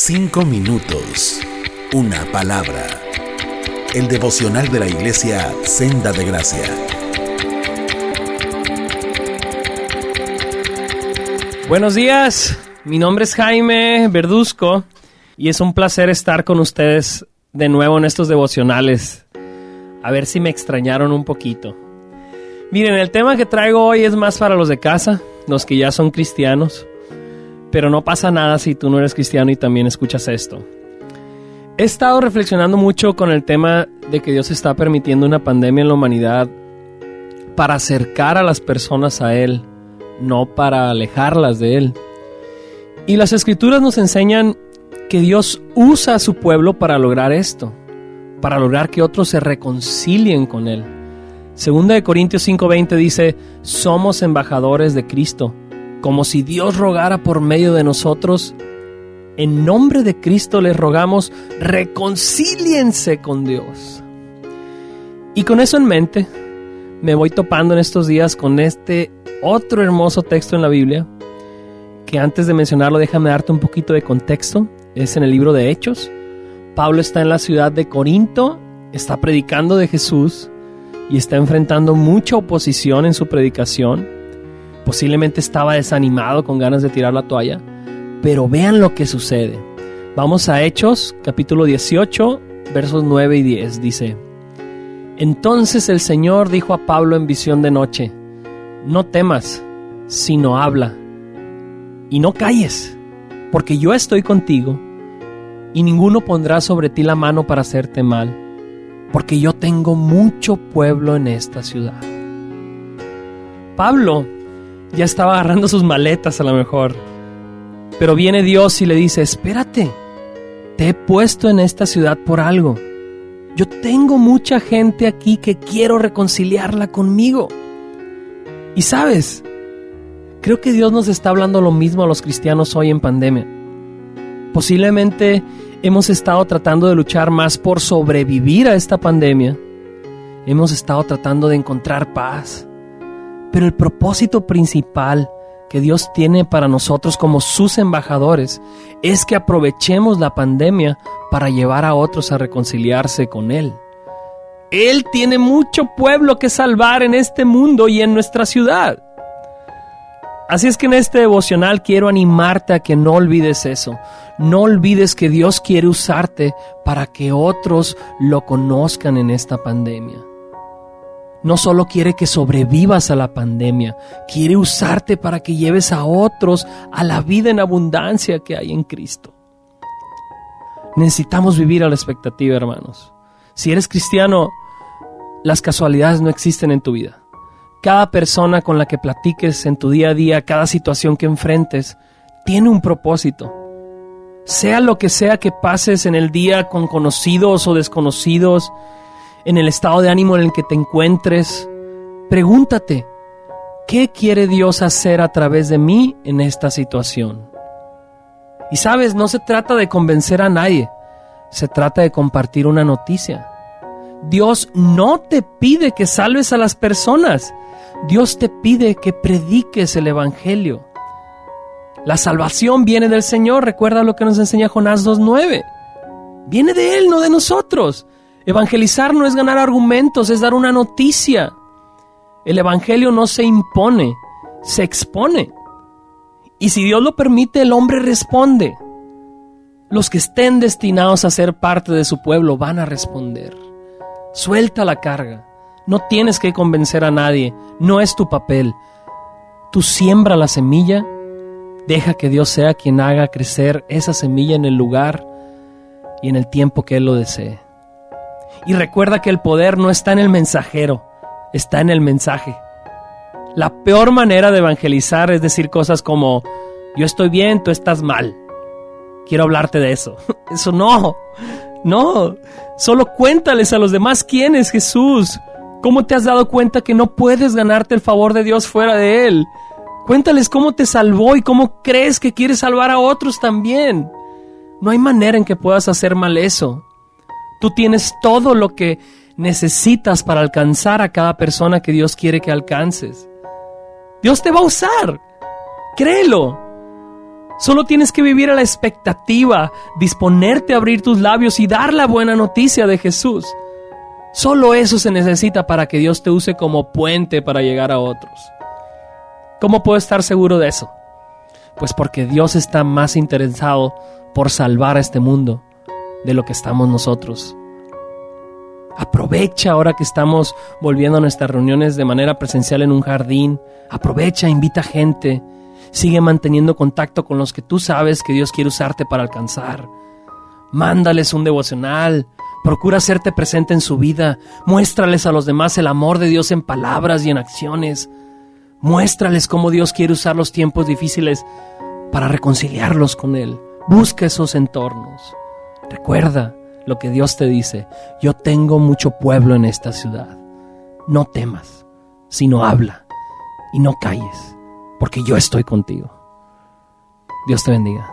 Cinco minutos. Una palabra. El devocional de la iglesia Senda de Gracia. Buenos días, mi nombre es Jaime Verduzco y es un placer estar con ustedes de nuevo en estos devocionales. A ver si me extrañaron un poquito. Miren, el tema que traigo hoy es más para los de casa, los que ya son cristianos. Pero no pasa nada si tú no eres cristiano y también escuchas esto. He estado reflexionando mucho con el tema de que Dios está permitiendo una pandemia en la humanidad para acercar a las personas a Él, no para alejarlas de Él. Y las escrituras nos enseñan que Dios usa a su pueblo para lograr esto, para lograr que otros se reconcilien con Él. Segunda de Corintios 5:20 dice, somos embajadores de Cristo como si Dios rogara por medio de nosotros. En nombre de Cristo les rogamos, reconcíliense con Dios. Y con eso en mente, me voy topando en estos días con este otro hermoso texto en la Biblia, que antes de mencionarlo déjame darte un poquito de contexto. Es en el libro de Hechos. Pablo está en la ciudad de Corinto, está predicando de Jesús y está enfrentando mucha oposición en su predicación Posiblemente estaba desanimado con ganas de tirar la toalla. Pero vean lo que sucede. Vamos a Hechos, capítulo 18, versos 9 y 10. Dice, Entonces el Señor dijo a Pablo en visión de noche, No temas, sino habla. Y no calles, porque yo estoy contigo, y ninguno pondrá sobre ti la mano para hacerte mal, porque yo tengo mucho pueblo en esta ciudad. Pablo ya estaba agarrando sus maletas a lo mejor. Pero viene Dios y le dice, espérate, te he puesto en esta ciudad por algo. Yo tengo mucha gente aquí que quiero reconciliarla conmigo. Y sabes, creo que Dios nos está hablando lo mismo a los cristianos hoy en pandemia. Posiblemente hemos estado tratando de luchar más por sobrevivir a esta pandemia. Hemos estado tratando de encontrar paz pero el propósito principal que Dios tiene para nosotros como sus embajadores es que aprovechemos la pandemia para llevar a otros a reconciliarse con Él. Él tiene mucho pueblo que salvar en este mundo y en nuestra ciudad. Así es que en este devocional quiero animarte a que no olvides eso. No olvides que Dios quiere usarte para que otros lo conozcan en esta pandemia no solo quiere que sobrevivas a la pandemia, quiere usarte para que lleves a otros a la vida en abundancia que hay en Cristo. Necesitamos vivir a la expectativa, hermanos. Si eres cristiano, las casualidades no existen en tu vida. Cada persona con la que platiques en tu día a día, cada situación que enfrentes, tiene un propósito. Sea lo que sea que pases en el día con conocidos o desconocidos, en el estado de ánimo en el que te encuentres, pregúntate, ¿qué quiere Dios hacer a través de mí en esta situación? Y sabes, no se trata de convencer a nadie, se trata de compartir una noticia. Dios no te pide que salves a las personas, Dios te pide que prediques el Evangelio. La salvación viene del Señor, recuerda lo que nos enseña Jonás 2.9. Viene de Él, no de nosotros. Evangelizar no es ganar argumentos, es dar una noticia. El Evangelio no se impone, se expone. Y si Dios lo permite, el hombre responde. Los que estén destinados a ser parte de su pueblo van a responder. Suelta la carga. No tienes que convencer a nadie. No es tu papel. Tú siembra la semilla. Deja que Dios sea quien haga crecer esa semilla en el lugar y en el tiempo que Él lo desee. Y recuerda que el poder no está en el mensajero, está en el mensaje. La peor manera de evangelizar es decir cosas como, yo estoy bien, tú estás mal. Quiero hablarte de eso. Eso no, no. Solo cuéntales a los demás quién es Jesús. ¿Cómo te has dado cuenta que no puedes ganarte el favor de Dios fuera de Él? Cuéntales cómo te salvó y cómo crees que quieres salvar a otros también. No hay manera en que puedas hacer mal eso. Tú tienes todo lo que necesitas para alcanzar a cada persona que Dios quiere que alcances. Dios te va a usar. Créelo. Solo tienes que vivir a la expectativa, disponerte a abrir tus labios y dar la buena noticia de Jesús. Solo eso se necesita para que Dios te use como puente para llegar a otros. ¿Cómo puedo estar seguro de eso? Pues porque Dios está más interesado por salvar a este mundo de lo que estamos nosotros. Aprovecha ahora que estamos volviendo a nuestras reuniones de manera presencial en un jardín. Aprovecha, invita gente. Sigue manteniendo contacto con los que tú sabes que Dios quiere usarte para alcanzar. Mándales un devocional. Procura hacerte presente en su vida. Muéstrales a los demás el amor de Dios en palabras y en acciones. Muéstrales cómo Dios quiere usar los tiempos difíciles para reconciliarlos con Él. Busca esos entornos. Recuerda, lo que Dios te dice, yo tengo mucho pueblo en esta ciudad. No temas, sino habla y no calles, porque yo estoy contigo. Dios te bendiga.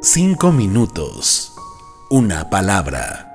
Cinco minutos. Una palabra.